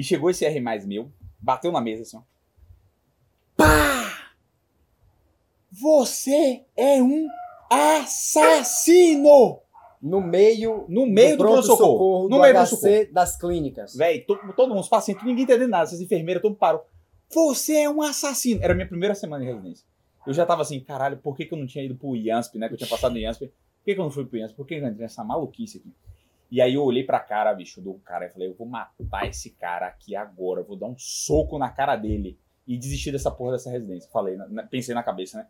E chegou esse R mais meu, bateu na mesa assim, ó. Pá! Você é um assassino! No meio, No meio do, pronto-socorro. no No meio do socorro. das clínicas. Véi, to- todo mundo, os pacientes, ninguém entendendo nada. Essas enfermeiras, todo mundo parou. Você é um assassino. Era a minha primeira semana de residência. Eu já tava assim, caralho, por que, que eu não tinha ido pro IANSP, né? Que eu tinha passado no IANSP. Por que, que eu não fui pro IANSP? Por que, que eu entrei nessa maluquice aqui? E aí eu olhei pra cara, bicho, do cara e falei, eu vou matar esse cara aqui agora. Eu vou dar um soco na cara dele. E desistir dessa porra dessa residência. Falei, na- pensei na cabeça, né?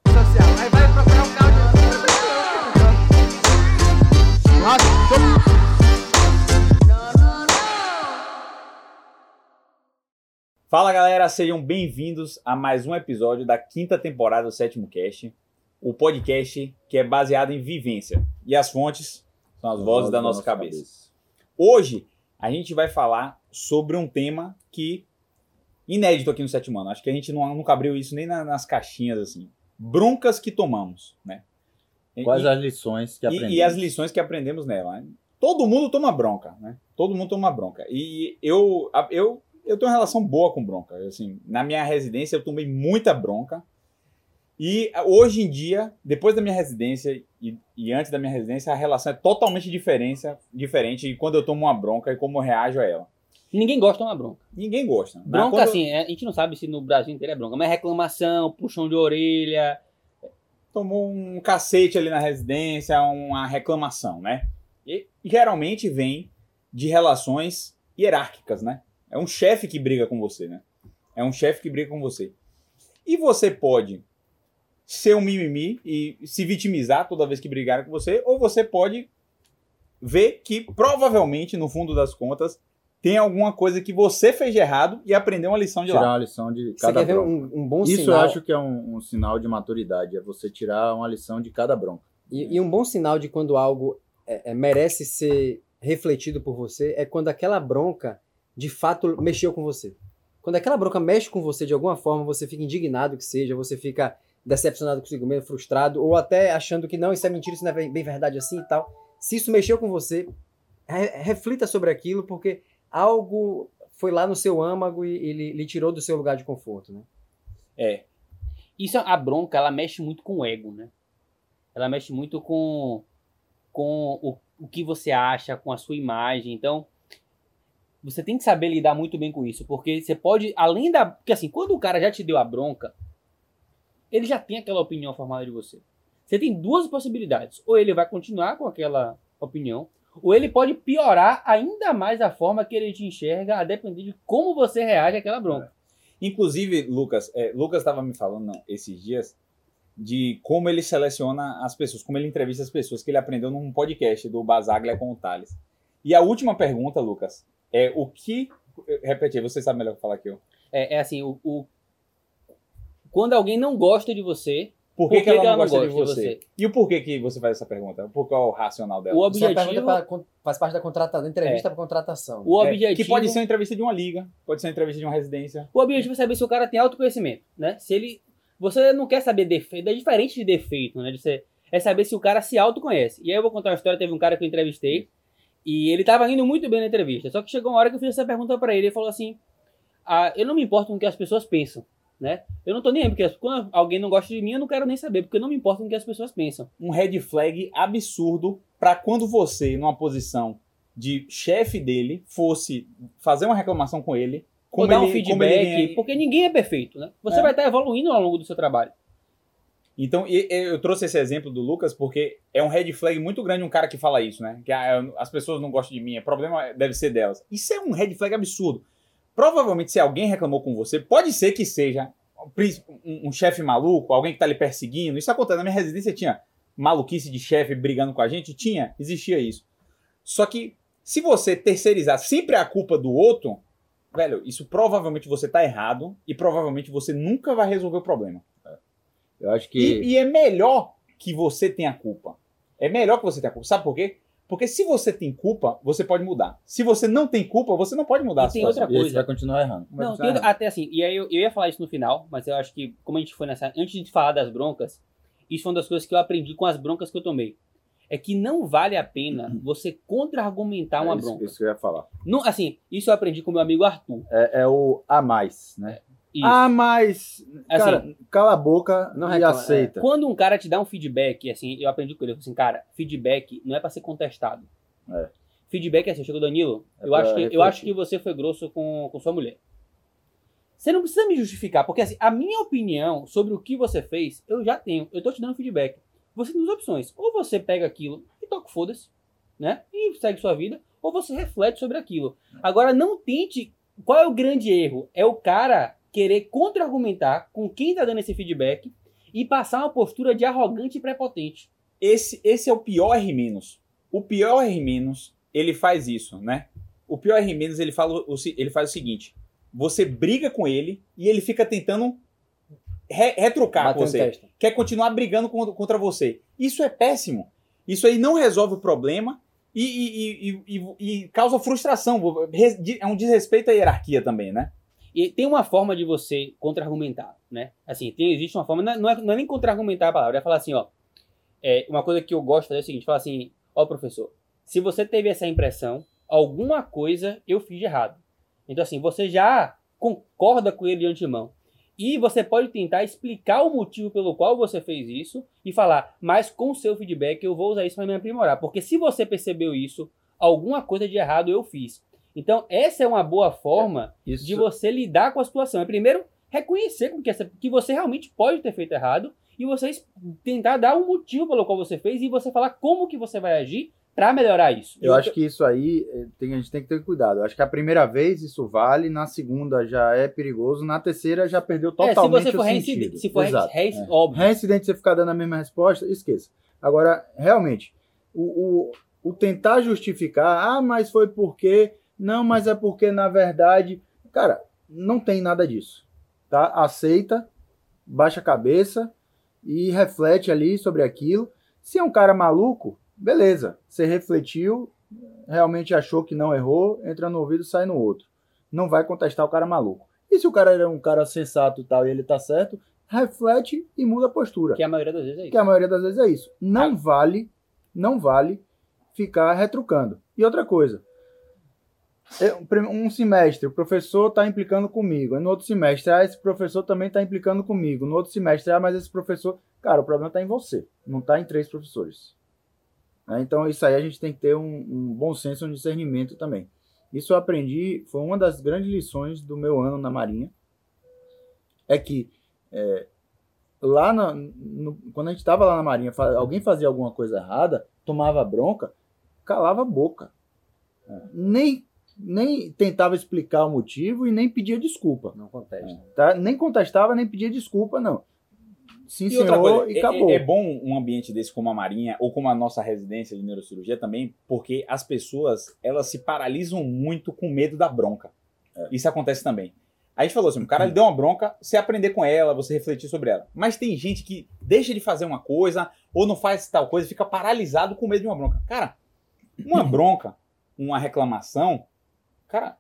Fala galera, sejam bem-vindos a mais um episódio da quinta temporada do Sétimo Cast, o podcast que é baseado em vivência. E as fontes são as vozes da nossa cabeça. Hoje a gente vai falar sobre um tema que inédito aqui no Sétimo Ano. Acho que a gente não, nunca abriu isso nem na- nas caixinhas assim. Broncas que tomamos, né? E- Quais e- as lições que e- aprendemos? E, as lições que aprendemos nela. né? Todo mundo toma bronca, né? Todo mundo toma bronca. E eu, eu, eu tenho uma relação boa com bronca. Assim, na minha residência eu tomei muita bronca. E a- hoje em dia, depois da minha residência e, e antes da minha residência, a relação é totalmente diferente, diferente de quando eu tomo uma bronca e como eu reajo a ela. Ninguém gosta de uma bronca. Ninguém gosta. né? Bronca, Quando- assim, é- a gente não sabe se no Brasil inteiro é bronca, mas é reclamação, puxão de orelha. tomou um cacete ali na residência, uma reclamação, né? E geralmente vem de relações hierárquicas, né? É um chefe que briga com você, né? É um chefe que briga com você. E você pode ser um mimimi e se vitimizar toda vez que brigarem com você, ou você pode ver que provavelmente, no fundo das contas, tem alguma coisa que você fez de errado e aprendeu uma lição de Tirar lá. uma lição de Você cada quer ver bronca. um, um bom Isso sinal? eu acho que é um, um sinal de maturidade, é você tirar uma lição de cada bronca. E, e um bom sinal de quando algo é, é, merece ser refletido por você é quando aquela bronca de fato mexeu com você. Quando aquela bronca mexe com você de alguma forma, você fica indignado que seja, você fica decepcionado consigo mesmo, frustrado, ou até achando que não, isso é mentira, isso não é bem verdade assim e tal. Se isso mexeu com você, re- reflita sobre aquilo, porque algo foi lá no seu âmago e ele lhe tirou do seu lugar de conforto, né? É, Isso, a bronca, ela mexe muito com o ego, né? Ela mexe muito com, com o, o que você acha, com a sua imagem. Então, você tem que saber lidar muito bem com isso, porque você pode, além da. Porque assim, quando o cara já te deu a bronca, ele já tem aquela opinião formada de você. Você tem duas possibilidades. Ou ele vai continuar com aquela opinião, ou ele pode piorar ainda mais a forma que ele te enxerga, a depender de como você reage àquela bronca. Inclusive, Lucas, é, Lucas estava me falando esses dias de como ele seleciona as pessoas, como ele entrevista as pessoas, que ele aprendeu num podcast do Basaglia com o Thales. E a última pergunta, Lucas, é o que. Repetir, você sabe melhor falar que eu. É, é assim, o, o- quando alguém não gosta de você, Por que, Por que ela não gosta de gosta você? E o porquê que você faz essa pergunta? Por qual é o racional dela? o é objetivo, pra- faz parte da contratação, da entrevista para contratação. o É, objetivo, que pode ser uma entrevista de uma liga, pode ser uma entrevista de uma residência. o objetivo é saber se o cara tem autoconhecimento, né? Se ele, você não quer saber defeito, é diferente de defeito, né? De você, é saber se o cara se autoconhece. E aí eu vou contar uma história, teve um cara que eu entrevistei e ele tava indo muito bem na entrevista, só que chegou uma hora que eu fiz essa pergunta pra ele, ele falou assim: ah, eu não me importo com o que as pessoas pensam, né? Eu não tô nem aí, porque quando alguém não gosta de mim, eu não quero nem saber, porque não me importo com o que as pessoas pensam. Um red flag absurdo para quando você, numa posição de chefe dele, fosse fazer uma reclamação com ele. Ou Como dar um ele, como ele feedback, ganha- porque ninguém é perfeito, né? Você É. vai estar evoluindo ao longo do seu trabalho. Então, eu trouxe esse exemplo do Lucas porque é um red flag muito grande um cara que fala isso, né? Que ah, as pessoas não gostam de mim, o problema deve ser delas. Isso é um red flag absurdo. Provavelmente, se alguém reclamou com você, pode ser que seja um um, chefe maluco, alguém que tá lhe perseguindo. Isso acontece. Na minha residência tinha maluquice de chefe brigando com a gente? Tinha, existia isso. Só que se você terceirizar sempre a culpa do outro, velho, isso provavelmente você tá errado e provavelmente você nunca vai resolver o problema. Eu acho que E, e é melhor que você tenha culpa. É melhor que você tenha culpa. Sabe por quê? Porque se você tem culpa, você pode mudar. Se você não tem culpa, você não pode mudar E a tem outra e coisa. você vai continuar errando. Vai Não, continuar tem- errando. até assim, e aí eu, eu ia falar isso no final, mas eu acho que, como a gente foi nessa. Antes de falar das broncas, isso foi uma das coisas que eu aprendi com as broncas que eu tomei. é que não vale a pena você contra-argumentar uma É isso, bronca. isso que eu ia falar. Não, assim, isso eu aprendi com meu amigo Arthur. É, é o a mais, né? Isso. A mais. Assim, Cara, cala a boca não e reclama, aceita. Quando um cara te dá um feedback, assim, eu aprendi com ele, assim, cara, feedback não é pra ser contestado. É. Feedback é assim, chegou Danilo, É eu, acho que, eu acho que você foi grosso com, com sua mulher. Você não precisa me justificar, porque assim, a minha opinião sobre o que você fez, eu já tenho. Eu tô te dando feedback. Você tem duas opções. Ou você pega aquilo e toca foda-se, né? E segue sua vida, ou você reflete sobre aquilo. Agora, não tente. Qual é o grande erro? É o cara querer contra-argumentar com quem tá dando esse feedback e passar uma postura de arrogante e prepotente. Esse, esse é o pior R-. O pior R-, ele faz isso, né? O pior R-, ele, fala ele faz o seguinte: você briga com ele e ele fica tentando re- retrucar com você. Quer continuar brigando contra, você. Isso é péssimo. Isso aí não resolve o problema e, e- e- e- causa frustração. É um desrespeito à hierarquia também, né? E tem uma forma de você contra-argumentar, né? Assim, tem, existe uma forma, não é, não é- não é nem contra-argumentar a palavra, é falar assim, ó. É, uma coisa que eu gosto é o seguinte, falar assim, ó professor, se você teve essa impressão, alguma coisa eu fiz de errado. Então assim, você já concorda com ele de antemão. E você pode tentar explicar o motivo pelo qual você fez isso e falar, mas com o seu feedback eu vou usar isso para me aprimorar. Porque se você percebeu isso, alguma coisa de errado eu fiz. Então, essa é uma boa forma Isso, de você lidar com a situação. É primeiro reconhecer que, essa- que você realmente pode ter feito errado e você tentar dar um motivo pelo qual você fez e você falar como que você vai agir para melhorar isso. Eu acho que isso aí eh, tem- a gente tem que ter cuidado. Eu acho que a primeira vez isso vale, na segunda já é perigoso, na terceira já perdeu É, se totalmente você for o reincidente, sentido. se for Exato. reinc- É. óbvio. Reincidente, você ficar dando a mesma resposta, esqueça. Agora, realmente, o, o, o tentar justificar, ah, mas foi porque, não, mas é porque na verdade, cara, não tem nada disso, tá? Aceita, baixa a cabeça e reflete ali sobre aquilo. Se é um cara maluco, beleza, você refletiu, realmente achou que não errou, entra no ouvido, sai no outro. Não vai contestar o cara maluco. E se o cara é um cara sensato e tal e ele tá certo, reflete e muda a postura. Que a maioria das vezes é Que isso. a maioria das vezes é isso. Não vale, não vale ficar retrucando. E outra coisa, um prim- um semestre o professor está implicando comigo, no outro semestre, ah, esse professor também está implicando comigo, no outro semestre, ah, mas esse professor, cara, o problema está em você, não está em três professores. Né? Então isso aí a gente tem que ter um, um bom senso, um discernimento também. Isso eu aprendi, foi uma das grandes lições do meu ano na Marinha, é que é, lá na- no- quando a gente estava lá na Marinha, alguém fazia alguma coisa errada, tomava bronca, calava a boca. Nem, nem tentava explicar o motivo e nem pedia desculpa. Não contesta. Tá? Nem contestava, nem pedia desculpa, não. Sim, E senhor, coisa, e é- acabou. é, é bom um ambiente desse como a Marinha ou como a nossa residência de neurocirurgia também, porque as pessoas elas se paralisam muito com medo da bronca. Isso acontece também. A gente falou assim, o cara lhe deu uma bronca, você aprender com ela, você refletir sobre ela. Mas tem gente que deixa de fazer uma coisa ou não faz tal coisa, fica paralisado com medo de uma bronca. Cara, uma bronca, uma reclamação, cara,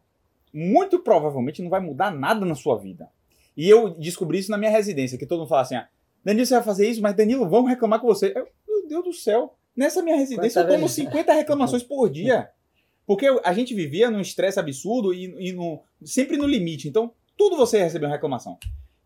muito provavelmente não vai mudar nada na sua vida. E eu descobri isso na minha residência, que todo mundo fala assim, ah, Danilo, você vai fazer isso, mas Danilo, vamos reclamar com você. Eu, meu Deus do céu, nessa minha residência eu tomo vez? 50 reclamações por dia. Porque a gente vivia num estresse absurdo e, e no- sempre no limite. Então, tudo você recebia uma reclamação.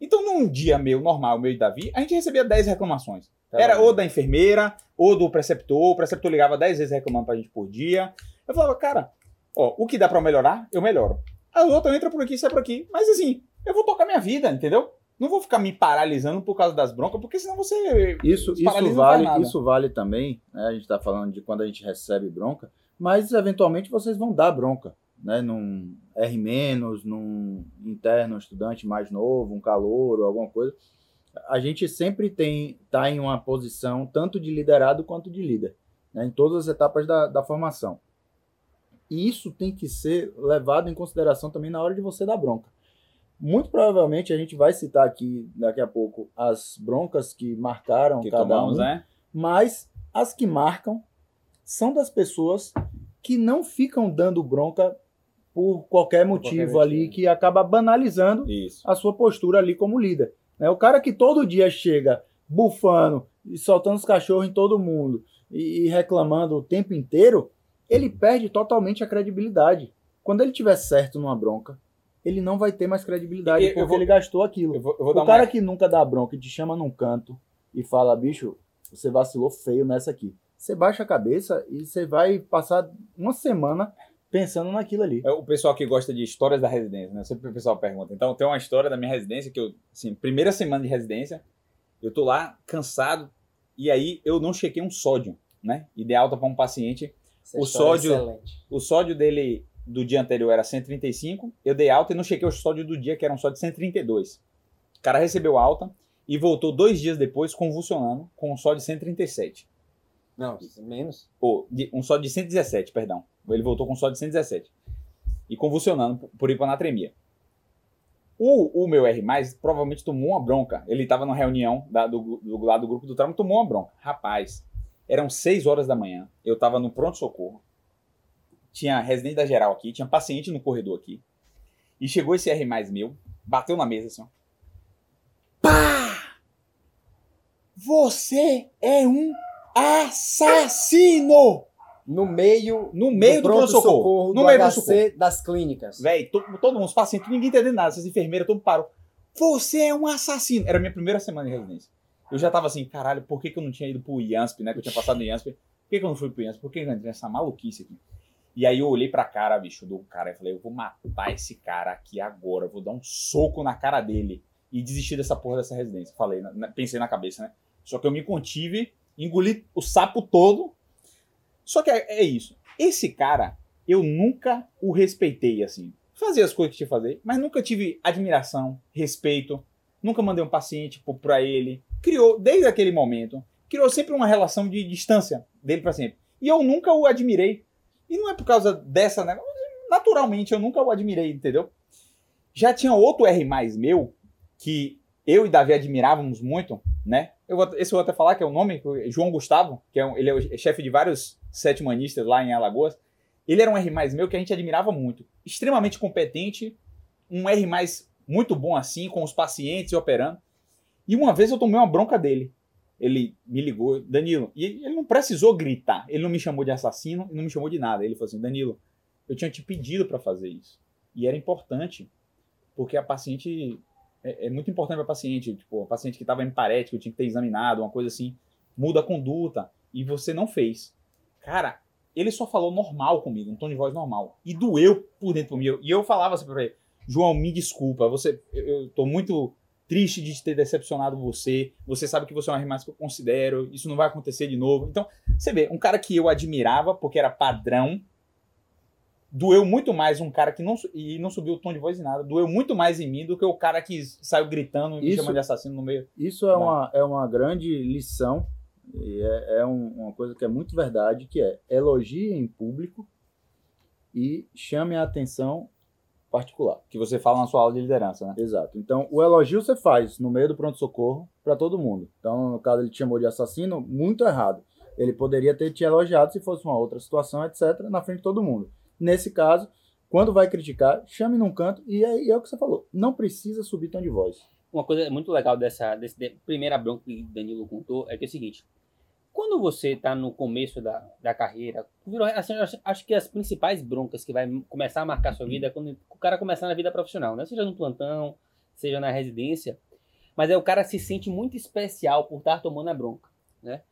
Então, num dia meu normal, meu e Davi, a gente recebia 10 reclamações. Tá Era bom. ou da enfermeira, ou do preceptor. O preceptor ligava 10 vezes reclamando pra gente por dia. Eu falava, cara, ó, o que dá pra melhorar, eu melhoro. A outra entra por aqui, sai por aqui. Mas assim, eu vou tocar minha vida, entendeu? Não vou ficar me paralisando por causa das broncas, porque senão você. Isso, isso vale, isso vale também, né? A gente está falando de quando a gente recebe bronca, mas eventualmente vocês vão dar bronca, né? Num R-, num interno, um estudante mais novo, um calouro, alguma coisa. A gente sempre tem tá em uma posição tanto de liderado quanto de líder, né? Em todas as etapas da, da formação. E isso tem que ser levado em consideração também na hora de você dar bronca. Muito provavelmente a gente vai citar aqui daqui a pouco as broncas que marcaram Que cada tomamos, um, né? mas as que marcam são das pessoas que não ficam dando bronca por qualquer motivo qualquer ali que acaba banalizando Isso. a sua postura ali como líder. né? O cara que todo dia chega bufando e soltando os cachorros em todo mundo e reclamando o tempo inteiro, ele perde totalmente a credibilidade. Quando ele tiver certo numa bronca, ele não vai ter mais credibilidade Eu- porque vou- ele gastou aquilo. Eu vou, eu vou O uma cara que nunca dá bronca e te chama num canto e fala, bicho, você vacilou feio nessa aqui. Você baixa a cabeça e você vai passar uma semana pensando naquilo ali. É o pessoal que gosta de histórias da residência, né? Sempre o pessoal pergunta. Então, tem uma história da minha residência que eu, assim, primeira semana de residência, eu tô lá cansado e aí eu não chequei um sódio, né? Dei alta para um paciente. O é sódio-. O sódio dele do dia anterior era 135, eu dei alta e não chequei o sódio do dia, que era um sódio de 132. O cara recebeu alta e voltou dois dias depois convulsionando com um sódio de 137. Não, menos. Ou, de- um sódio de 117, perdão. Ele voltou com um sódio de 117. E convulsionando por- hipanatremia. O, o meu R+, provavelmente tomou uma bronca. Ele estava numa reunião da- do, do lado do grupo do trauma, tomou uma bronca. Rapaz, eram 6 horas da manhã. Eu estava no pronto-socorro. Tinha residente da geral aqui, tinha paciente no corredor aqui. E chegou esse R+, meu, bateu na mesa assim, ó. Pá! Você é um assassino! No meio, No meio do pronto-socorro. No do meio do HC das clínicas. Véi, to- todo mundo, os pacientes, ninguém entendendo nada, essas enfermeiras, todo mundo parou. Você é um assassino. Era a minha primeira semana de residência. Eu já tava assim, caralho, por que, que eu não tinha ido pro IANSP, né? Que eu tinha passado no IANSP. Por que, que eu não fui pro IANSP? Por que que eu entrei nessa maluquice aqui? E aí eu olhei pra cara, bicho, do cara e falei, eu vou matar esse cara aqui agora. Eu vou dar um soco na cara dele. E desistir dessa porra dessa residência. Falei, na- pensei na cabeça, né? Só que eu me contive, engoli o sapo todo. Só que é, é isso. Esse cara, eu nunca o respeitei assim. Fazia as coisas que tinha que fazer, mas nunca tive admiração, respeito. Nunca mandei um paciente pra ele. Criou, desde aquele momento, criou sempre uma relação de distância dele pra sempre. E eu nunca o admirei. E não é por causa dessa, né? Naturalmente, eu nunca o admirei, entendeu? Já tinha outro R mais meu, que eu e Davi admirávamos muito, né? Eu vou, esse eu vou até falar, que é o nome, João Gustavo, que é um- ele é o chefe de vários setmanistas lá em Alagoas. Ele era um R mais meu que a gente admirava muito. Extremamente competente, um R mais muito bom assim, com os pacientes operando. E uma vez eu tomei uma bronca dele. Ele me ligou, Danilo, e ele não precisou gritar. Ele não me chamou de assassino e não me chamou de nada. Ele falou assim: Danilo, eu tinha te pedido para fazer isso. E era importante, porque a paciente. É, é muito importante para a paciente. Tipo, a paciente que estava emparética, eu tinha que ter examinado, uma coisa assim. Muda a conduta. E você não fez. Cara, ele só falou normal comigo, um tom de voz normal. E doeu por dentro mim. E eu falava assim pra ele: João, me desculpa, você, eu, eu tô muito triste de ter decepcionado você. Você sabe que você é uma mais que eu considero, isso não vai acontecer de novo. Então, você vê, um cara que eu admirava porque era padrão, doeu muito mais um cara que não e não subiu o tom de voz em nada, doeu muito mais em mim do que o cara que saiu gritando e me chamando de assassino no meio. Isso é uma, é uma grande lição e é, é um- uma coisa que é muito verdade, que é elogie em público e chame a atenção particular. Que você fala na sua aula de liderança, né? Exato. Então, o elogio você faz no meio do pronto-socorro para todo mundo. Então, no caso, ele te chamou de assassino, muito errado. Ele poderia ter te elogiado se fosse uma outra situação, etc., na frente de todo mundo. Nesse caso, quando vai criticar, chame num canto e é, e é o que você falou. Não precisa subir tom de voz. Uma coisa muito legal dessa desse, de- primeira bronca que o Danilo contou é que é o seguinte: quando você está no começo da, da carreira, assim, acho, acho que as principais broncas que vai começar a marcar sua vida é quando o cara começar na vida profissional, né? Seja no plantão, seja na residência, mas é o cara se sente muito especial por estar tomando a bronca, né?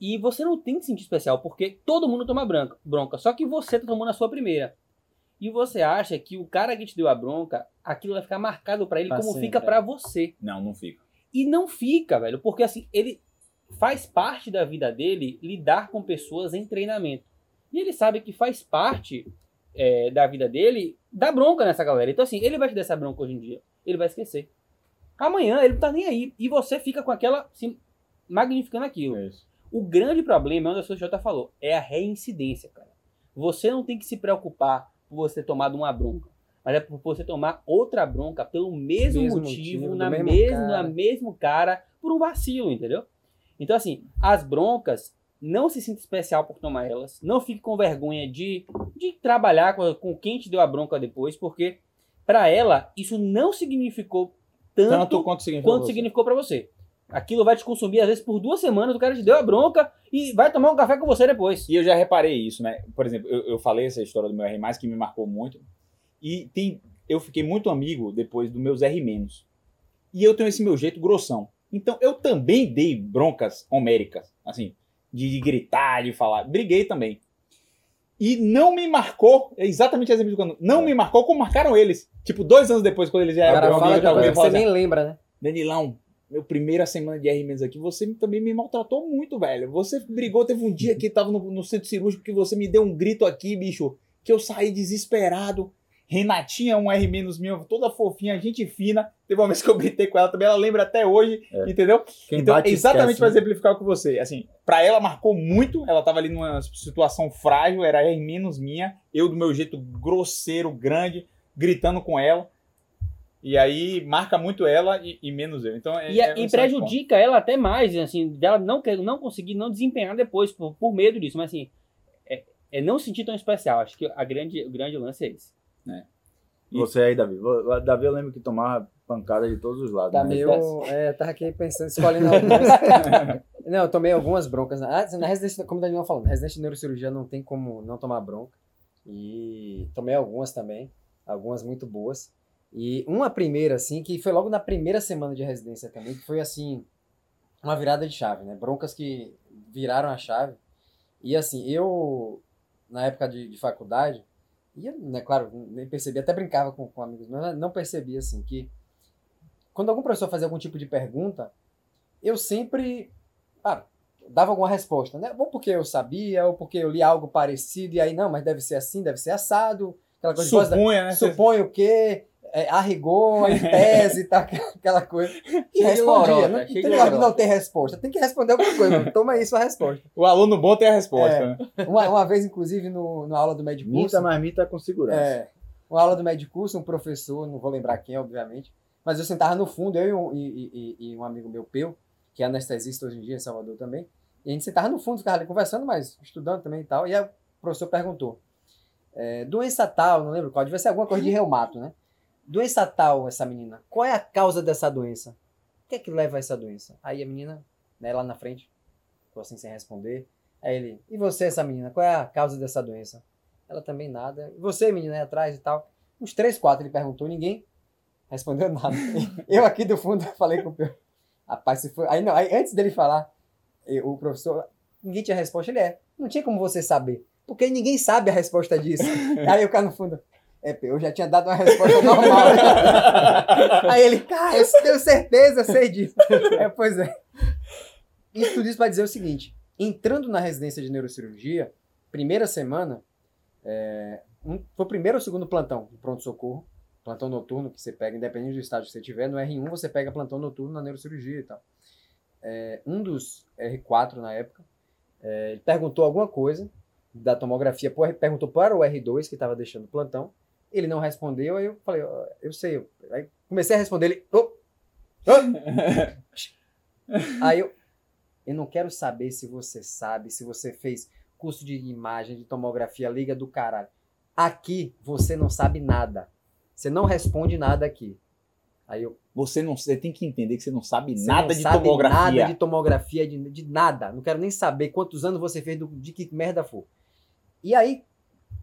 E você não tem que se sentir especial porque todo mundo toma branca, bronca, só que você tá tomando a sua primeira. E você acha que o cara que te deu a bronca, aquilo vai ficar marcado pra ele Pra como sempre, fica é. pra você. Não, não fica. E não fica, velho, porque assim, ele faz parte da vida dele lidar com pessoas em treinamento. E ele sabe que faz parte é, da vida dele dar bronca nessa galera. Então, assim, ele vai te dar essa bronca hoje em dia, ele vai esquecer. Amanhã ele não tá nem aí. E você fica com aquela. Assim, magnificando aquilo. É. O grande problema, é onde a sua Jota falou, é a reincidência, cara. Você não tem que se preocupar por você ter tomado uma bronca. Mas é por você tomar outra bronca pelo mesmo, Mesmo motivo, motivo, na mesmo mesmo, cara. na mesmo cara, por um vacilo, entendeu? Então, assim, as broncas, não se sinta especial por tomar elas. Não fique com vergonha de, de trabalhar com, com quem te deu a bronca depois, porque para ela, isso não significou tanto, Tanto quanto significa. quanto significou para você. Aquilo vai te consumir, às vezes, por duas semanas, o cara te deu a bronca e vai tomar um café com você depois. E eu já reparei isso, né? Por exemplo, eu, eu falei essa história do meu R+, que me marcou muito. E tem, eu fiquei muito amigo depois dos meus R-. E eu tenho esse meu jeito grossão. Então, eu também dei broncas homéricas, assim, de, de gritar, de falar. Briguei também. E não me marcou, é exatamente exemplo quando não me marcou como marcaram eles. Tipo, dois anos depois, quando eles já O cara eram fala fala você nem lembra, né? Danilão, meu primeira semana de R- aqui, você também me maltratou muito, velho. Você brigou, teve um dia que tava no, no centro cirúrgico que você me deu um grito aqui, bicho, que eu saí desesperado. Renatinha, um R menos minha, toda fofinha, gente fina. Teve uma vez que eu gritei com ela também, ela lembra até hoje, É. entendeu? Quem então, bate exatamente para né? exemplificar com você. Assim, pra ela marcou muito, ela tava ali numa situação frágil, era R menos minha, eu do meu jeito grosseiro, grande, gritando com ela. E aí marca muito ela e, e menos eu. Então, é, E, é um e prejudica ela até mais, assim, dela não, não conseguir não desempenhar depois, por, por medo disso. Mas assim, é, é não se sentir tão especial. Acho que a grande, o grande lance é esse. Você aí, Davi. Davi, eu lembro que tomava pancada de todos os lados. Tá né? meio. É, tava aqui pensando, escolhendo algumas. não, eu tomei algumas broncas. Ah, na residência, como o Danilo falou, na residência de neurocirurgia não tem como não tomar bronca. E tomei algumas também, algumas muito boas. E uma primeira, assim, que foi logo na primeira semana de residência também, que foi assim, uma virada de chave, né? Broncas que viraram a chave. E assim, eu, na época de, de faculdade, e eu, né, claro, nem percebi, até brincava com, com amigos mas não percebi, assim, que quando algum professor fazia algum tipo de pergunta, eu sempre ah, dava alguma resposta, né? Ou porque eu sabia, ou porque eu li algo parecido, e aí, não, mas deve ser assim, deve ser assado, aquela coisa de Supunha, né? suponho que, é, a rigor, em tese, tá, aquela coisa. E de respondia. lorota, não, tem de lorota. não ter resposta. Tem que responder alguma coisa. Toma aí sua resposta. O aluno bom tem a resposta, É. né? Uma, uma vez, inclusive, no, na aula do médico Minta, mas minta com segurança. é, uma aula do médico curso, um professor, não vou lembrar quem, obviamente, mas eu sentava no fundo, eu e um, e, e- e um amigo meu, Peu, que é anestesista hoje em dia em Salvador também, e a gente sentava no fundo, ficava ali conversando, mas estudando também e tal, e aí o professor perguntou, é, doença tal, não lembro qual, devia ser alguma coisa de reumato, né? Doença tal, essa menina, qual é a causa dessa doença? O que é que leva a essa doença? Aí a menina, né, lá na frente, ficou assim sem responder, aí ele, e você, essa menina, qual é a causa dessa doença? Ela também nada. E você, menina, aí atrás e tal. Uns três, quatro ele perguntou, ninguém respondeu nada. Eu aqui do fundo falei com o Pedro. Rapaz, se foi. Aí, não, aí antes dele falar, eu- o professor, ninguém tinha resposta. Ele é, não tinha como você saber. Porque ninguém sabe a resposta disso. aí eu cá no fundo. É, eu já tinha dado uma resposta normal. aí ele, cara, eu tenho certeza, sei disso. É, pois é. Isso tudo isso para dizer o seguinte: entrando na residência de neurocirurgia, primeira semana, é, um- foi o primeiro ou segundo plantão de pronto-socorro, plantão noturno que você pega, independente do estágio que você tiver. No R1 você pega plantão noturno na neurocirurgia e tal. É, um dos R4 na época, é, ele perguntou alguma coisa da tomografia, perguntou para o R2 que estava deixando o plantão. Ele não respondeu, aí eu falei, "Ó, eu sei. eu-" Aí comecei a responder ele. "Ô, ô." Aí eu, eu não quero saber se você sabe, se você fez curso de imagem, de tomografia, liga do caralho. Aqui você não sabe nada. Você não responde nada aqui. Aí eu, Você não você tem que entender que você não sabe você nada não de sabe tomografia. Nada de tomografia, de, de nada. Não quero nem saber quantos anos você fez, do, de que merda for. E aí,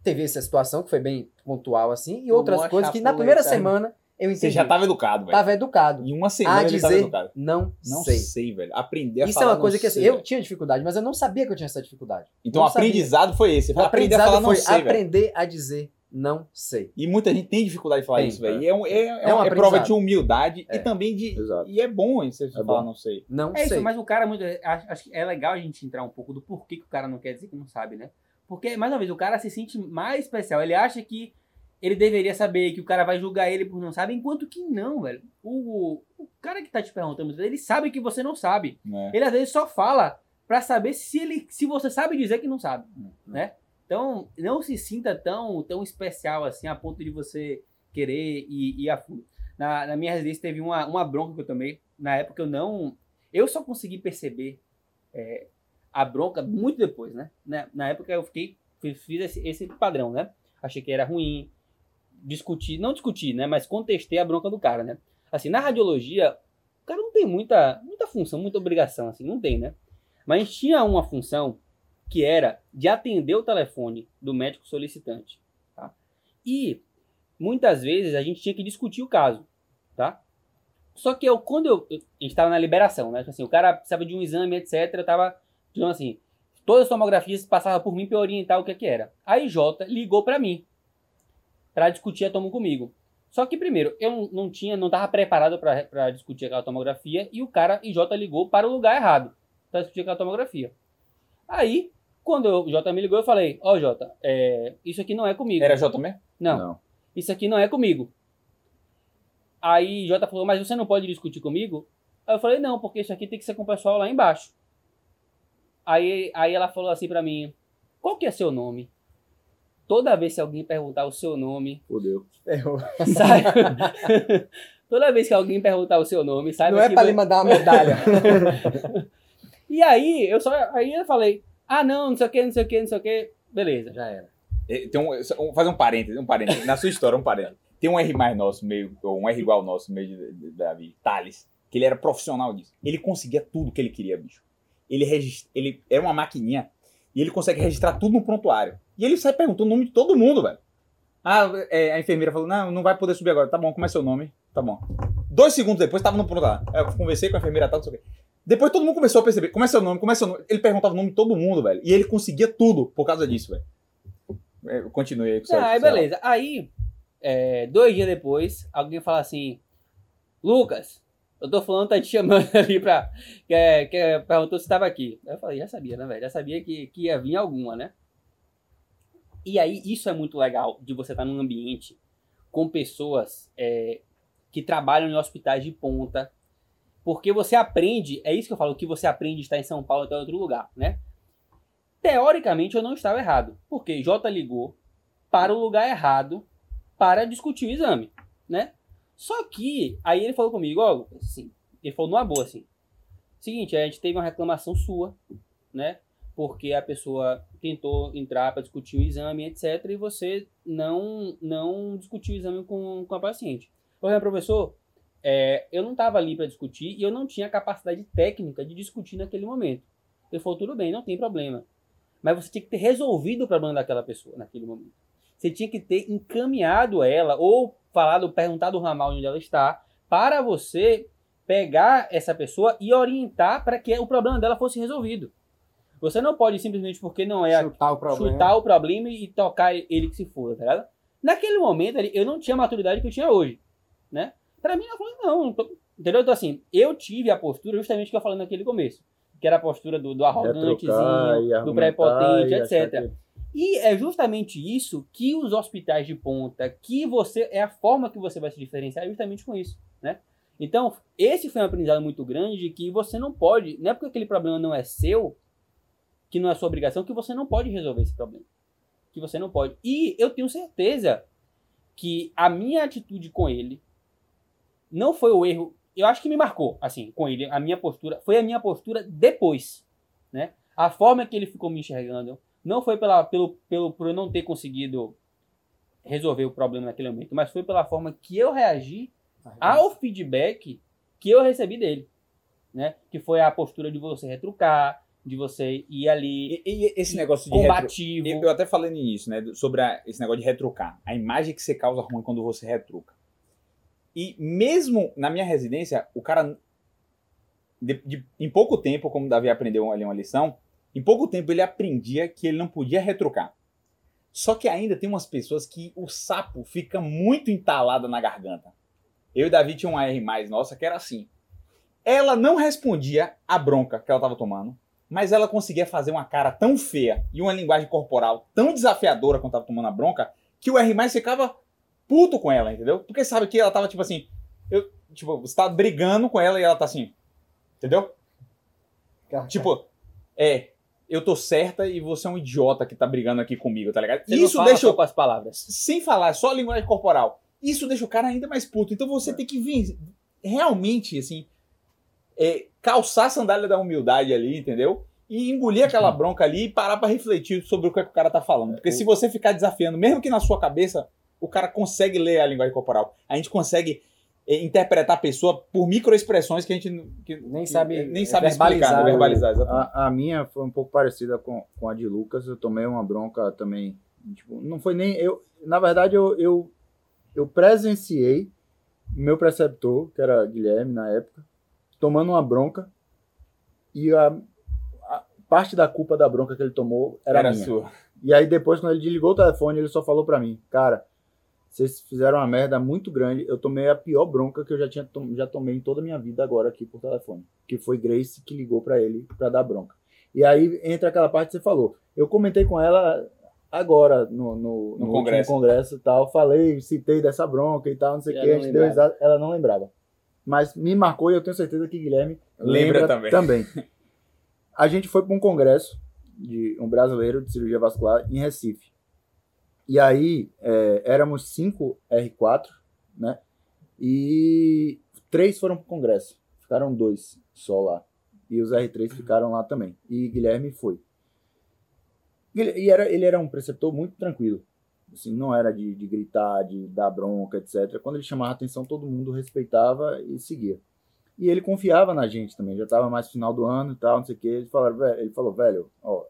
teve essa situação que foi bem pontual assim, e Tomou outras a coisas que na primeira semana eu entendi. Você já tava educado, velho. Tava educado. Em uma A semana ele tava dizer, educado. não, Não sei. sei. velho. Aprender a Isso é falar uma coisa que assim, sei, eu velho. tinha dificuldade, mas eu não sabia que eu tinha essa dificuldade. Então não o aprendizado foi esse. O aprender a aprendizado falar não foi sei, velho. aprender a dizer não sei. E muita gente tem dificuldade de falar Tem, isso, velho. E é, um- é, é, É um uma- é prova de humildade É. e também de. Exato. E é bom isso você É falar bom. não sei. Não É sei. isso, mas o cara muito. Acho, acho que é legal a gente entrar um pouco do porquê que o cara não quer dizer que não sabe, né? Porque, mais uma vez, o cara se sente mais especial. Ele acha que ele deveria saber, que o cara vai julgar ele por não saber, enquanto que não, velho. O, o cara que tá te perguntando, ele sabe que você não sabe. Né? Ele às vezes só fala pra saber se ele se você sabe dizer que não sabe, né? Então, não se sinta tão tão especial assim a ponto de você querer ir, ir a fundo. Na, na minha residência teve uma, uma bronca que eu tomei. Na época eu não. Eu só consegui perceber é, a bronca muito depois, né? Na, na época eu fiquei. Fiz, esse, esse padrão, né? Achei que era ruim. Discuti, não discuti, né? Mas contestei a bronca do cara, né? Assim, na radiologia, cara não tem muita, muita função, muita obrigação, assim, não tem, né? Mas tinha uma função que era de atender o telefone do médico solicitante, tá? E muitas vezes a gente tinha que discutir o caso, tá? Só que eu, quando eu, eu a gente estava na liberação, né? Tipo Assim, o cara precisava de um exame, etc. Eu tava, digamos assim, todas as tomografias passavam por mim para orientar o que, que era. A IJ ligou para mim para discutir a tomo comigo. Só que primeiro, eu não tinha, não estava preparado para discutir aquela tomografia e o cara IJ ligou para o lugar errado para discutir aquela tomografia. Aí, quando o J me ligou, eu falei: Ó, oh, J, é, isso aqui não é comigo. Era J mesmo? Não, não, Isso aqui não é comigo. Aí J falou: Mas você não pode discutir comigo? Aí eu falei: Não, porque isso aqui tem que ser com o pessoal lá embaixo. Aí, aí ela falou assim pra mim: Qual que é seu nome? Toda vez que alguém perguntar o seu nome. Fudeu. Sai. Toda vez que alguém perguntar o seu nome, sai Não é pra lhe mandar uma medalha. e aí, eu só. Aí eu falei: Ah, não, não sei o que, não sei o que, não sei o que. Beleza, já era. Tem um, fazer um parênteses, um parênteses. Na sua história, um parênteses. Tem um R mais nosso, meio, ou um R igual nosso, meio de, de, de Davi, Thales, que ele era profissional disso. Ele conseguia tudo que ele queria, bicho. Ele, registra, ele era uma maquininha e ele consegue registrar tudo no prontuário. E ele sai perguntando o nome de todo mundo, velho. Ah, é, a enfermeira falou: não, não vai poder subir agora. Tá bom, como é seu nome? Tá bom. Dois segundos depois, tava no prontuário. Eu conversei com a enfermeira tal, não sei o quê. Depois todo mundo começou a perceber: como é seu nome? Como é seu nome? Ele perguntava o nome de todo mundo, velho. E ele conseguia tudo por causa disso, velho. É, continue aí com o Ah, aí beleza. Aí, é, dois dias depois, alguém fala assim: Lucas, eu tô falando, tá te chamando ali pra. Que, é, que é, perguntou se estava aqui. Eu falei, já sabia, né, velho? Já sabia que, que ia vir alguma, né? E aí, isso é muito legal de você estar num ambiente com pessoas é, que trabalham em hospitais de ponta. Porque você aprende, é isso que eu falo, que você aprende de estar em São Paulo até outro lugar, né? Teoricamente eu não estava errado, porque J ligou para o lugar errado para discutir o exame, né? Só que aí ele falou comigo, ó, assim, ele falou numa boa assim. Seguinte, a gente teve uma reclamação sua, né? Porque a pessoa tentou entrar para discutir o exame, etc, e você não não discutiu o exame com, com a paciente. Falei, professor, é, eu não estava ali para discutir e eu não tinha capacidade técnica de discutir naquele momento. Ele falou, tudo bem, não tem problema. Mas você tinha que ter resolvido o problema daquela pessoa naquele momento. Você tinha que ter encaminhado ela ou falado, perguntado o ramal onde ela está, para você pegar essa pessoa e orientar para que o problema dela fosse resolvido. Você não pode simplesmente porque não é chutar o problema, chutar o problema e tocar ele que se foda, tá ligado? Naquele momento eu não tinha a maturidade que eu tinha hoje, né? Para mim falei não, entendeu? Então assim, eu tive a postura justamente que eu falei naquele começo, que era a postura do, do arrogantezinho, do prepotente, etc. E é justamente isso que os hospitais de ponta, que você é a forma que você vai se diferenciar, justamente com isso, né? Então, esse foi um aprendizado muito grande de que você não pode, não é porque aquele problema não é seu, que não é sua obrigação, que você não pode resolver esse problema. Que você não pode. E eu tenho certeza que a minha atitude com ele não foi o erro. Eu acho que me marcou, assim, com ele. A minha postura foi a minha postura depois, né? A forma que ele ficou me enxergando, não foi pela, pelo, pelo, por eu não ter conseguido resolver o problema naquele momento, mas foi pela forma que eu reagi ao feedback que eu recebi dele. Né? Que foi a postura de você retrucar, de você ir ali. E, e esse negócio de combativo. Retru... Eu até falei nisso, né? Sobre a, esse negócio de retrucar. A imagem que você causa ruim quando você retruca. E mesmo na minha residência, o cara. De, de, em pouco tempo, como o Davi aprendeu ali uma lição, em pouco tempo ele aprendia que ele não podia retrucar. Só que ainda tem umas pessoas que o sapo fica muito entalado na garganta. Eu e Davi tinha uma R mais nossa que era assim. Ela não respondia a bronca que ela estava tomando, mas ela conseguia fazer uma cara tão feia e uma linguagem corporal tão desafiadora quando estava tomando a bronca que o R mais ficava puto com ela, entendeu? Porque sabe que ela tava tipo assim, eu, tipo, você tá brigando com ela e ela tá assim, entendeu? Tipo, é, eu tô certa e você é um idiota que tá brigando aqui comigo, tá ligado? Você Isso deixa com as palavras. Sem falar, só a linguagem corporal. Isso deixa o cara ainda mais puto. Então você é. tem que vir realmente assim, é, calçar a sandália da humildade ali, entendeu? E engolir aquela bronca ali e parar para refletir sobre o que, é que o cara tá falando. Porque se você ficar desafiando, mesmo que na sua cabeça, o cara consegue ler a linguagem corporal. A gente consegue é, interpretar a pessoa por microexpressões que a gente que, Nem que- sabe nem sabe verbalizar, explicar, né? né? verbalizar, exatamente. A, a minha foi um pouco parecida com, com a de Lucas. Eu tomei uma bronca também. Tipo, não foi nem. Eu, na verdade, eu, eu, eu presenciei meu preceptor, que era Guilherme na época, tomando uma bronca. E a, a parte da culpa da bronca que ele tomou era, Era minha. sua. E aí depois, quando ele desligou o telefone, ele só falou pra mim, cara, vocês fizeram uma merda muito grande. Eu tomei a pior bronca que eu já tinha tom- já tomei em toda a minha vida agora aqui por telefone, que foi Grace que ligou pra ele pra dar bronca. E aí entra aquela parte que você falou. Eu comentei com ela agora no, no, no último congresso. congresso e tal, falei, citei dessa bronca e tal, não sei o E que, não gente deu lembrava. risada, ela não lembrava. Mas me marcou e eu tenho certeza que Guilherme Lembra lembra, também. A gente foi para um congresso de um brasileiro de cirurgia vascular em Recife. E aí é, éramos cinco R4, né? E três foram para o congresso. Ficaram dois só lá. E os R3 ficaram lá também. E Guilherme foi. E era, ele era um preceptor muito tranquilo. Assim, não era de, de gritar, de dar bronca, etc. Quando ele chamava atenção, todo mundo respeitava e seguia. E ele confiava na gente também. Já estava mais final do ano e tal, não sei o quê. Ele, ele falou, velho, ó,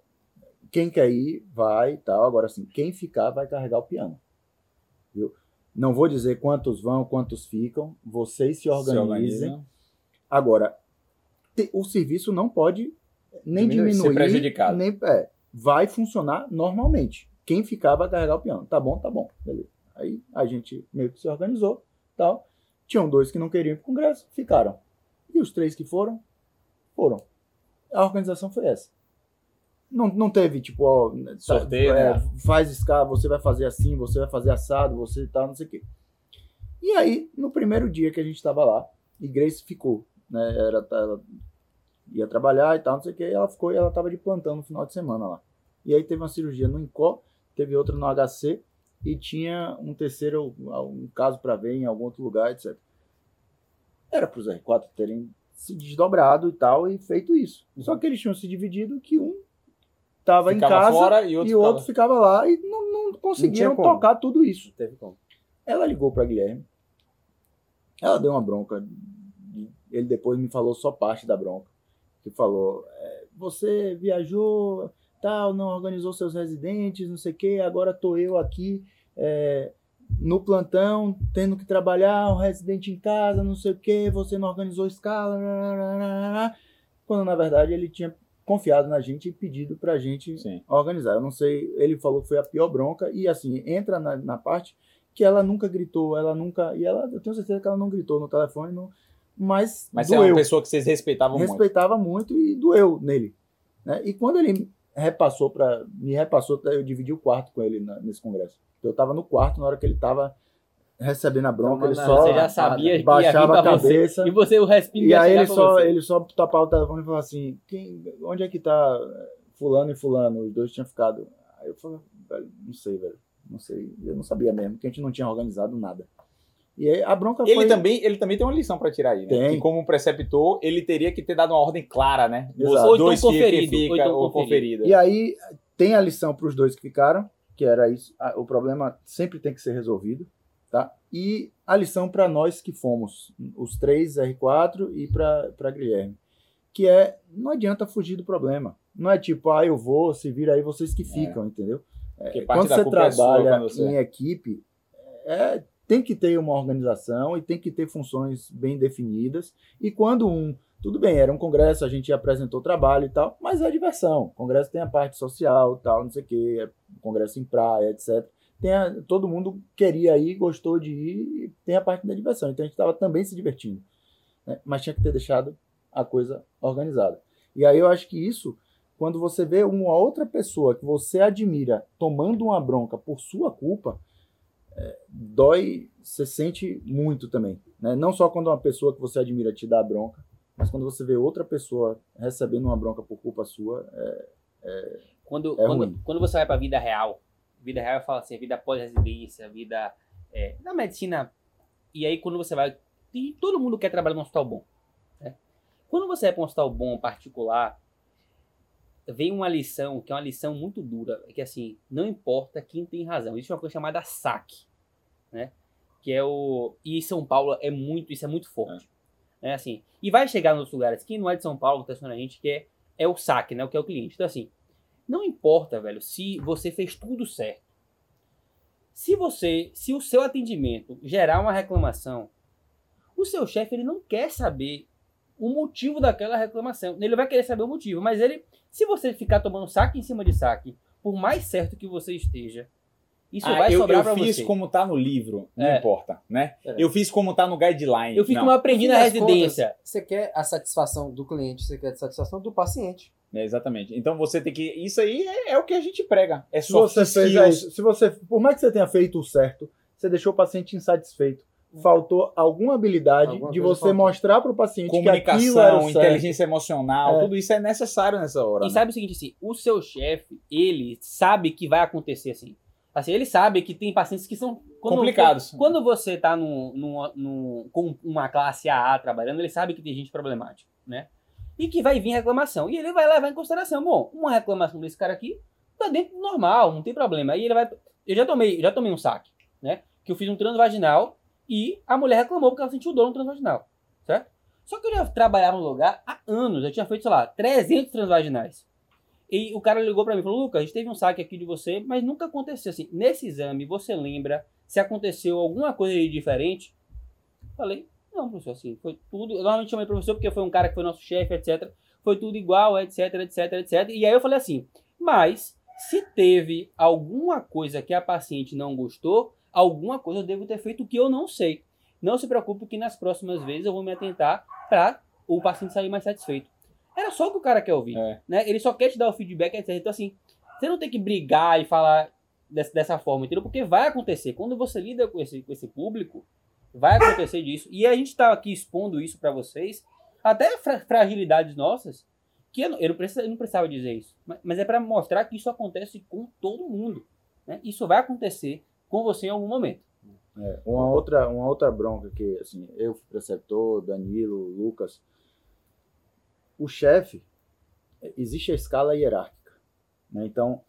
quem quer ir, vai e tal. Agora, assim, quem ficar vai carregar o piano. Viu? Não vou dizer quantos vão, quantos ficam. Vocês se Se organizem. organiza. Agora, o serviço não pode nem Diminuir, ser diminuir, prejudicado. nem é, vai funcionar normalmente. Quem ficar vai carregar o piano. Tá bom, tá bom, beleza. Aí a gente meio que se organizou, tal. Tinham dois que não queriam ir pro congresso, ficaram. E os três que foram, foram. A organização foi essa. Não, não teve, tipo, ó, tá- Sorteio, é, né? faz escala, você vai fazer assim, você vai fazer assado, você tal, não sei o quê. E aí, no primeiro dia que a gente estava lá, e Grace ficou, né? Era, ela ia trabalhar e tal, não sei o que, e ela ficou e ela estava de plantão no final de semana lá. E aí teve uma cirurgia no INCO, teve outra no HC e tinha um terceiro, um caso para ver em algum outro lugar, etc. Era para os R4 terem se desdobrado e tal e feito isso. Só que eles tinham se dividido que um estava em casa fora e e outro o ficava- outro ficava lá e não, não conseguiram como. tocar tudo isso. Não teve como. Ela ligou para Guilherme. Ela deu uma bronca. Ele depois me falou só parte da bronca. Que falou: é, você viajou, tal, não organizou seus residentes, não sei o quê. Agora tô eu aqui é, no plantão, tendo que trabalhar, um residente em casa, não sei o quê. Você não organizou escala. nananana." Quando na verdade ele tinha confiado na gente e pedido pra gente Sim. organizar. Eu não sei, ele falou que foi a pior bronca e assim, entra na, na parte que ela nunca gritou, ela nunca, e ela, eu tenho certeza que ela não gritou no telefone, não, mas, Mas é doeu, uma pessoa que vocês respeitavam muito. respeitava muito. e doeu nele, né? E quando ele repassou para, me repassou, eu dividi o quarto com ele na- nesse congresso. Eu tava no quarto na hora que ele tava recebendo a bronca, ele Tomando só Você já sabia que ia baixava a pra você. cabeça. E você, o respingo E aí ele só, você. ele só tapava o telefone e falava assim, Quem, onde é que tá fulano e fulano? Os dois tinham ficado. Aí eu falei, velho, não sei, velho. Não sei. Eu não sabia mesmo, porque a gente não tinha organizado nada. E aí a bronca Ele foi... também, ele também tem uma lição pra tirar aí, né? Tem. Que como preceptor, ele teria que ter dado uma ordem clara, né? Exato. Ou então dois fica, conferido, fica, ou então ou conferido. E aí tem a lição para os dois que ficaram, que era isso. O problema sempre tem que ser resolvido, tá? E a lição para nós que fomos, os três R4 e para Guilherme, que é não adianta fugir do problema. Não é tipo, ah, eu vou, se vira aí vocês que ficam, entendeu? Porque parte quando você culpa é sua trabalha quando você- em equipe, é, tem que ter uma organização e tem que ter funções bem definidas. E quando um. Tudo bem, era um congresso, a gente apresentou trabalho e tal, mas é diversão. O congresso tem a parte social, tal, não sei o quê, é congresso em praia, etc. Tem a- todo mundo queria ir, gostou de ir, tem a parte da diversão. Então a gente estava também se divertindo. né? Mas tinha que ter deixado a coisa organizada. E aí eu acho que isso quando você vê uma outra pessoa que você admira tomando uma bronca por sua culpa, é, dói, você sente muito também. Né? Não só quando uma pessoa que você admira te dá bronca, mas quando você vê outra pessoa recebendo uma bronca por culpa sua, é, Quando, É quando, quando você vai pra vida real, vida real eu falo assim, vida pós-residência, vida é, na medicina. E aí quando você vai. Todo mundo quer trabalhar num hospital bom. né? Quando você vai pra um hospital bom, particular, vem uma lição, que é uma lição muito dura, é que assim, não importa quem tem razão. Existe uma coisa chamada saque. Né? que é o. E em São Paulo é muito, isso é muito forte. É. assim. E vai chegar nos lugares, quem não é de São Paulo, tá a gente, que é, é o saque, né? O que é o cliente. Então, assim, não importa, velho, se você fez tudo certo. Se você, se o seu atendimento gerar uma reclamação, o seu chefe ele não quer saber o motivo daquela reclamação. Ele vai querer saber o motivo, mas ele, se você ficar tomando saque em cima de saque, por mais certo que você esteja, isso Ah, vai eu, sobrar eu pra fiz você. como tá no livro, não É. importa, né? É. Eu fiz como tá no guideline. Eu fiz não. como eu aprendi na residência. contas, você quer a satisfação do cliente, você quer a satisfação do paciente. É, exatamente. Então você tem que. Isso aí é, é o que a gente prega. É Se soft você fez skills. isso, se você, por mais que você tenha feito o certo, você deixou o paciente insatisfeito. Faltou alguma habilidade Alguma de você faltou. mostrar para o paciente que aquilo era Comunicação, inteligência emocional, É. tudo isso é necessário nessa hora. E né? sabe o seguinte, assim, o seu chefe, ele sabe que vai acontecer assim. Assim, ele sabe que tem pacientes que são quando- Complicados. Quando você tá num, num, num- com uma classe AA trabalhando, ele sabe que tem gente problemática, né? E que vai vir reclamação. E ele vai levar em consideração, bom, uma reclamação desse cara aqui tá dentro do normal, não tem problema. Aí ele vai. Eu já tomei, já tomei um saque, né? Que eu fiz um transvaginal e a mulher reclamou porque ela sentiu dor no transvaginal, certo? Só que eu já trabalhava no lugar há anos, eu tinha feito, sei lá, 300 transvaginais. E o cara ligou pra mim e falou: Lucas, a gente teve um saque aqui de você, mas nunca aconteceu assim. Nesse exame, você lembra se aconteceu alguma coisa de diferente? Falei: Não, professor, assim, foi tudo. Eu normalmente chamei professor porque foi um cara que foi nosso chefe, etc. Foi tudo igual, etc, etc, etc. E aí eu falei assim: Mas se teve alguma coisa que a paciente não gostou, alguma coisa eu devo ter feito que eu não sei. Não se preocupe que nas próximas vezes eu vou me atentar para o paciente sair mais satisfeito. Era só o que o cara quer ouvir. É. Né? Ele só quer te dar o feedback, etc. Então, assim, você não tem que brigar e falar des- dessa forma, entendeu? Porque vai acontecer. Quando você lida com esse, com esse público, vai acontecer disso. E a gente tá aqui expondo isso para vocês, até fra- fragilidades nossas, que eu não, eu não, precisa- eu não precisava dizer isso. Mas, mas é para mostrar que isso acontece com todo mundo. Né? Isso vai acontecer com você em algum momento. É, uma outra, uma outra bronca que, assim, eu, preceptor, Danilo, Lucas, o chefe, existe a escala hierárquica, né? Então,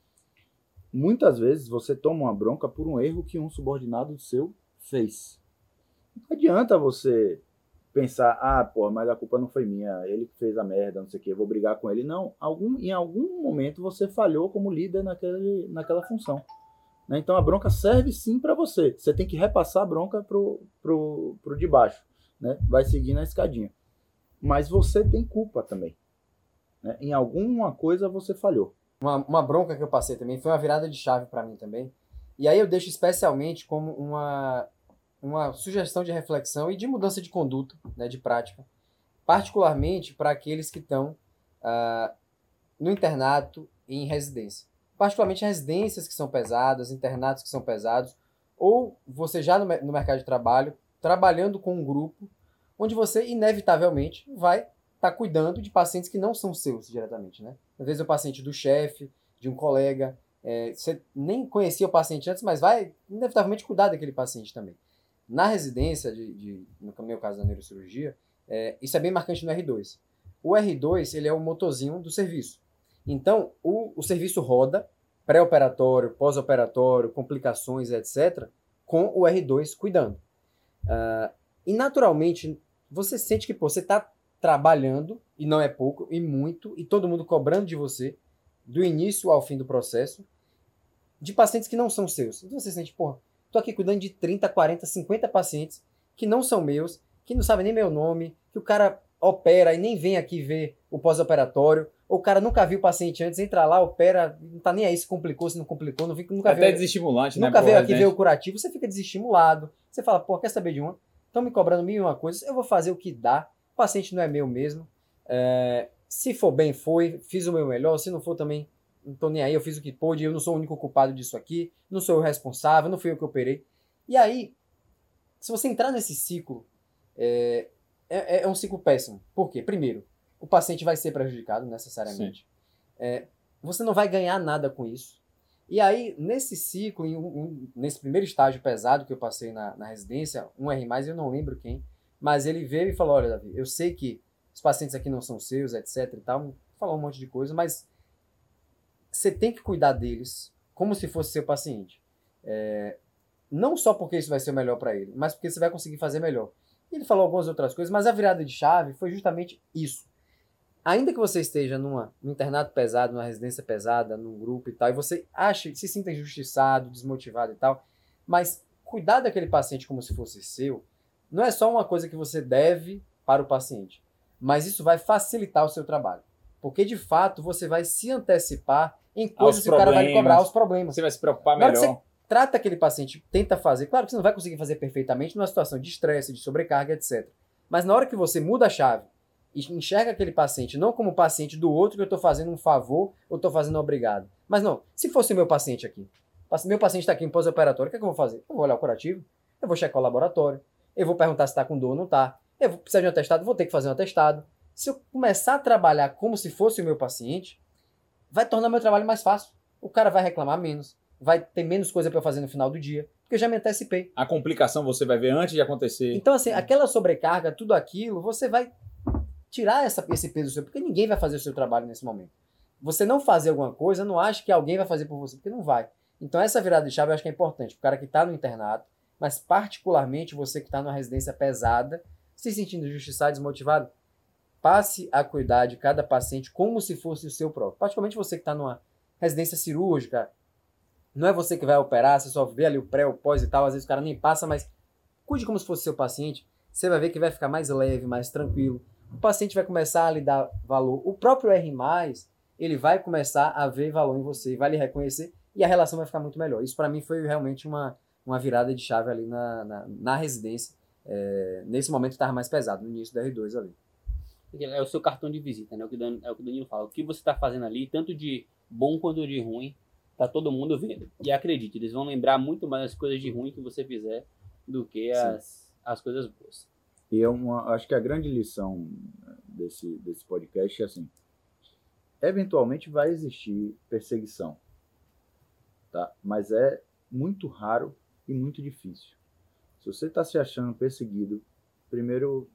muitas vezes você toma uma bronca por um erro que um subordinado seu fez. Não adianta você pensar, ah, pô, mas a culpa não foi minha, ele fez a merda, não sei o que, eu vou brigar com ele. Não, algum, em algum momento você falhou como líder naquele, naquela função. né? Então a bronca serve sim para você. Você tem que repassar a bronca pro, pro, pro de baixo. Né? Vai seguir na escadinha. Mas você tem culpa também. né? Em alguma coisa você falhou. Uma, uma bronca que eu passei também foi uma virada de chave para mim também. E aí eu deixo especialmente como uma, uma sugestão de reflexão e de mudança de conduta, né, de prática, particularmente para aqueles que estão ah, no internato e em residência. Particularmente residências que são pesadas, internatos que são pesados, ou você já no, no mercado de trabalho, trabalhando com um grupo, onde você inevitavelmente vai estar cuidando de pacientes que não são seus diretamente, né? Às vezes é o paciente do chefe, de um colega, é, você nem conhecia o paciente antes, mas vai inevitavelmente cuidar daquele paciente também. Na residência, de, de- no meu caso da neurocirurgia, é, isso é bem marcante no R2. O R2 ele é o motorzinho do serviço. Então, o, o serviço roda, pré-operatório, pós-operatório, complicações, etc., com o R2 cuidando. Ah, e naturalmente, você sente que pô, você está trabalhando, e não é pouco, e muito, e todo mundo cobrando de você, do início ao fim do processo, de pacientes que não são seus. Então você sente, porra, tô aqui cuidando de 30, 40, 50 pacientes que não são meus, que não sabem nem meu nome, que o cara opera e nem vem aqui ver o pós-operatório, ou o cara nunca viu o paciente antes, entra lá, opera, não tá nem aí se complicou, se não complicou, não vi, nunca Até viu. desestimulante, né? Nunca veio aqui ver o curativo, você fica desestimulado. Você fala, pô, quer saber de uma? Estão me cobrando mil e uma coisas, eu vou fazer o que dá. O paciente não é meu mesmo. É, se for bem, foi, fiz o meu melhor. Se não for também, não tô nem aí, eu fiz o que pôde, eu não sou o único culpado disso aqui, não sou o responsável, não fui eu que operei. E aí, se você entrar nesse ciclo, é, é, é um ciclo péssimo. Por quê? Primeiro, o paciente vai ser prejudicado necessariamente. É, você não vai ganhar nada com isso. E aí, nesse ciclo, em um- um- nesse primeiro estágio pesado que eu passei na, na residência, um R+, eu não lembro quem, mas ele veio e falou, olha, Davi, eu sei que os pacientes aqui não são seus, etc e tal, falou um monte de coisa, mas você tem que cuidar deles como se fosse seu paciente. É, Não só porque isso vai ser o melhor para ele, mas porque você vai conseguir fazer melhor. Ele falou algumas outras coisas, mas a virada de chave foi justamente isso. Ainda que você esteja numa, num internato pesado, numa residência pesada, num grupo e tal, e você ache, se sinta injustiçado, desmotivado e tal, mas cuidar daquele paciente como se fosse seu, não é só uma coisa que você deve para o paciente, mas isso vai facilitar o seu trabalho. Porque de fato você vai se antecipar em coisas que o cara vai lhe cobrar, os problemas. Você vai se preocupar melhor. você trata aquele paciente, tenta fazer, claro que você não vai conseguir fazer perfeitamente numa situação de estresse, de sobrecarga, etc. Mas na hora que você muda a chave e enxerga aquele paciente não como paciente do outro que eu estou fazendo um favor ou estou fazendo um obrigado. Mas não, se fosse o meu paciente aqui, meu paciente está aqui em pós-operatório, o que, é que eu vou fazer? Eu vou olhar o curativo, eu vou checar o laboratório, eu vou perguntar se está com dor ou não está, eu vou precisar de um atestado, vou ter que fazer um atestado. Se eu começar a trabalhar como se fosse o meu paciente, vai tornar meu trabalho mais fácil. O cara vai reclamar menos, vai ter menos coisa para eu fazer no final do dia, porque eu já me antecipei. A complicação você vai ver antes de acontecer. Então, assim, aquela sobrecarga, tudo aquilo, você vai tirar essa, esse peso seu, porque ninguém vai fazer o seu trabalho nesse momento. Você não fazer alguma coisa, não acha que alguém vai fazer por você, porque não vai. Então, essa virada de chave eu acho que é importante. O cara que está no internato, mas particularmente você que está numa residência pesada, se sentindo injustiçado, desmotivado, passe a cuidar de cada paciente como se fosse o seu próprio. Particularmente você que está numa residência cirúrgica, não é você que vai operar, você só vê ali o pré, o pós e tal, às vezes o cara nem passa, mas cuide como se fosse seu paciente, você vai ver que vai ficar mais leve, mais tranquilo. O paciente vai começar a lhe dar valor. O próprio R+, ele vai começar a ver valor em você, vai lhe reconhecer e a relação vai ficar muito melhor. Isso para mim foi realmente uma, uma virada de chave ali na, na, na residência. É, nesse momento estava mais pesado, no início da R2 ali. É o seu cartão de visita, né? O que é o que o Danilo fala. O que você está fazendo ali, tanto de bom quanto de ruim, tá todo mundo vendo. E acredite, eles vão lembrar muito mais as coisas de ruim que você fizer do que as, as coisas boas. E é uma, acho que a grande lição desse, desse podcast é assim: eventualmente vai existir perseguição, tá? Mas é muito raro e muito difícil. Se você está se achando perseguido, primeiro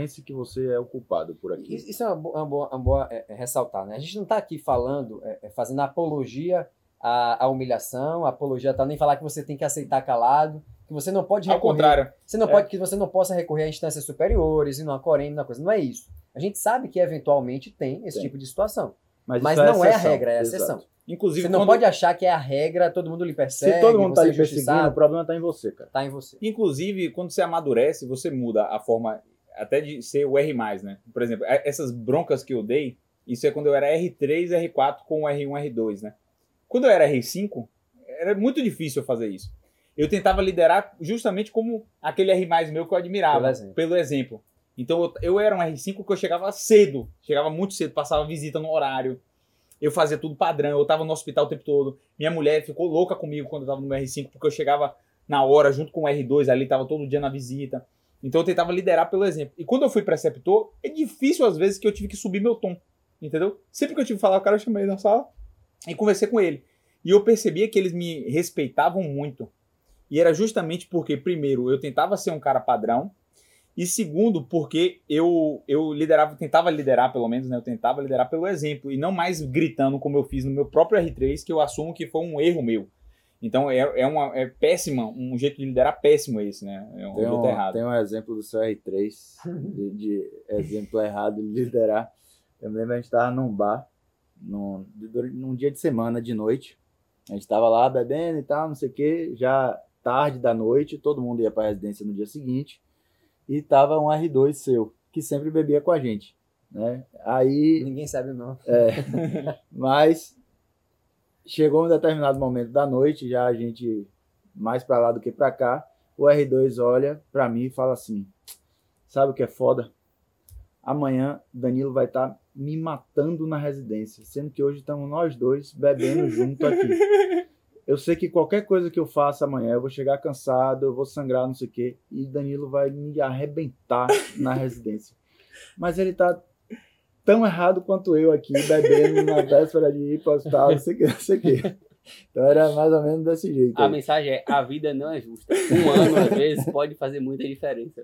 pense que você é o culpado por aqui. Isso é uma boa, uma boa, uma boa, é, é, ressaltar, né? A gente não está aqui falando, é, é, fazendo apologia à, à humilhação, apologia a nem falar que você tem que aceitar calado, que você não pode Ao recorrer contrário. Você não É. pode, que você não possa recorrer a instâncias superiores e numa corém, numa coisa. Não é isso. A gente sabe que eventualmente tem esse Tem. tipo de situação. Mas, Mas isso não é a regra, é a exato. exceção. Inclusive, Você não quando- pode achar que é a regra, todo mundo lhe persegue. Se todo mundo está é lhe perseguindo, o problema está em você, cara. tá em você. Inclusive, quando você amadurece, você muda a forma até de ser o R+, né? Por exemplo, é- essas broncas que eu dei, isso é quando eu era R3, R4 com o R1, R2, né? Quando eu era R5, era muito difícil eu fazer isso. Eu tentava liderar justamente como aquele R+, meu que eu admirava, Pelo exemplo. pelo exemplo. Então, eu, eu era um R5 que eu chegava cedo, chegava muito cedo, passava visita no horário, eu fazia tudo padrão, eu tava no hospital o tempo todo. Minha mulher ficou louca comigo quando eu tava no R5, porque eu chegava na hora, junto com o R2 ali, tava todo dia na visita. Então eu tentava liderar pelo exemplo. E quando eu fui preceptor, é difícil às vezes que eu tive que subir meu tom. Entendeu? Sempre que eu tive que falar, o cara eu chamei na sala e conversei com ele. E eu percebia que eles me respeitavam muito. E era justamente porque, primeiro, eu tentava ser um cara padrão. E segundo, porque eu, eu liderava, tentava liderar pelo menos, né? Eu tentava liderar pelo exemplo. E não mais gritando como eu fiz no meu próprio R3, que eu assumo que foi um erro meu. Então é, é, uma, é péssima, um jeito de liderar péssimo esse, né? É um Tem jeito um, errado. tem um exemplo do seu R3, de, de exemplo errado de liderar. Eu me lembro, a gente estava num bar, num, num dia de semana, de noite. A gente estava lá bebendo e tal, não sei o que, já tarde da noite, todo mundo ia para a residência no dia seguinte. E tava um R2 seu, que sempre bebia com a gente. Né? Aí Ninguém sabe não. mas chegou um determinado momento da noite, já a gente mais pra lá do que pra cá, o R2 olha pra mim e fala assim: "Sabe o que é foda? Amanhã Danilo vai estar me matando na residência, sendo que hoje estamos nós dois bebendo junto aqui. Eu sei que qualquer coisa que eu faça amanhã, eu vou chegar cansado, eu vou sangrar, não sei o quê, e Danilo vai me arrebentar na residência. Mas ele tá tão errado quanto eu aqui, bebendo na véspera de ir o hospital, não sei o que, não sei o que. Então era mais ou menos desse jeito. A aí. mensagem é: a vida não é justa. Um ano, às vezes, pode fazer muita diferença.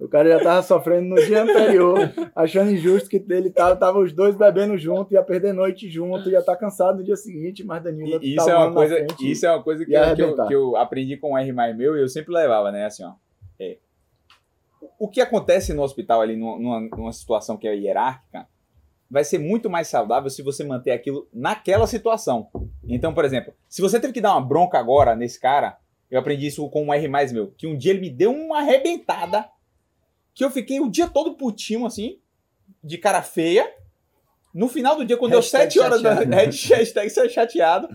O cara já tava sofrendo no dia anterior, achando injusto que ele tava, tava os dois bebendo junto, ia perder noite junto, ia estar cansado no dia seguinte, mas Danilo E tava isso é uma na coisa, frente. isso é uma coisa que, eu- que eu, arrebentar. que eu aprendi com um R mais meu e eu sempre levava, né? Assim, ó. é, o que acontece no hospital ali numa, numa, situação que é hierárquica vai ser muito mais saudável se você manter aquilo naquela situação. Então, por exemplo, se você teve que dar uma bronca agora nesse cara, eu aprendi isso com um R mais meu, que um dia ele me deu uma arrebentada que eu fiquei o dia todo putinho assim, de cara feia. No final do dia, quando deu Hashtag 7 horas da chateado. hashtag ser chateado,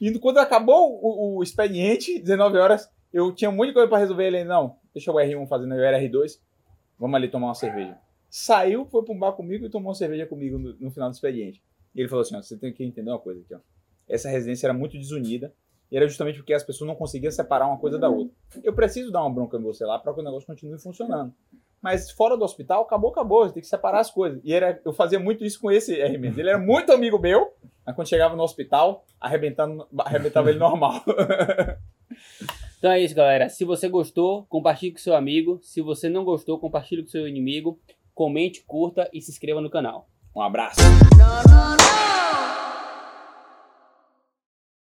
e quando acabou o, o expediente, 19 horas, eu tinha um monte de coisa pra resolver. Ele, não, deixa o R1 fazendo, era R2, vamos ali tomar uma cerveja. Saiu, foi pra um bar comigo e tomou uma cerveja comigo no, no final do expediente. E ele falou assim: ó, você tem que entender uma coisa aqui, ó. Essa residência era muito desunida, e era justamente porque as pessoas não conseguiam separar uma coisa da outra. Eu preciso dar uma bronca em você lá para que o negócio continue funcionando. Mas fora do hospital, acabou, acabou. Você tem que separar as coisas. E era, eu fazia muito isso com esse R mesmo. Ele era muito amigo meu, mas quando chegava no hospital, arrebentando, arrebentava ele normal. Então é isso, galera. Se você gostou, compartilhe com seu amigo. Se você não gostou, compartilhe com seu inimigo. Comente, curta e se inscreva no canal. Um abraço. No, no, no.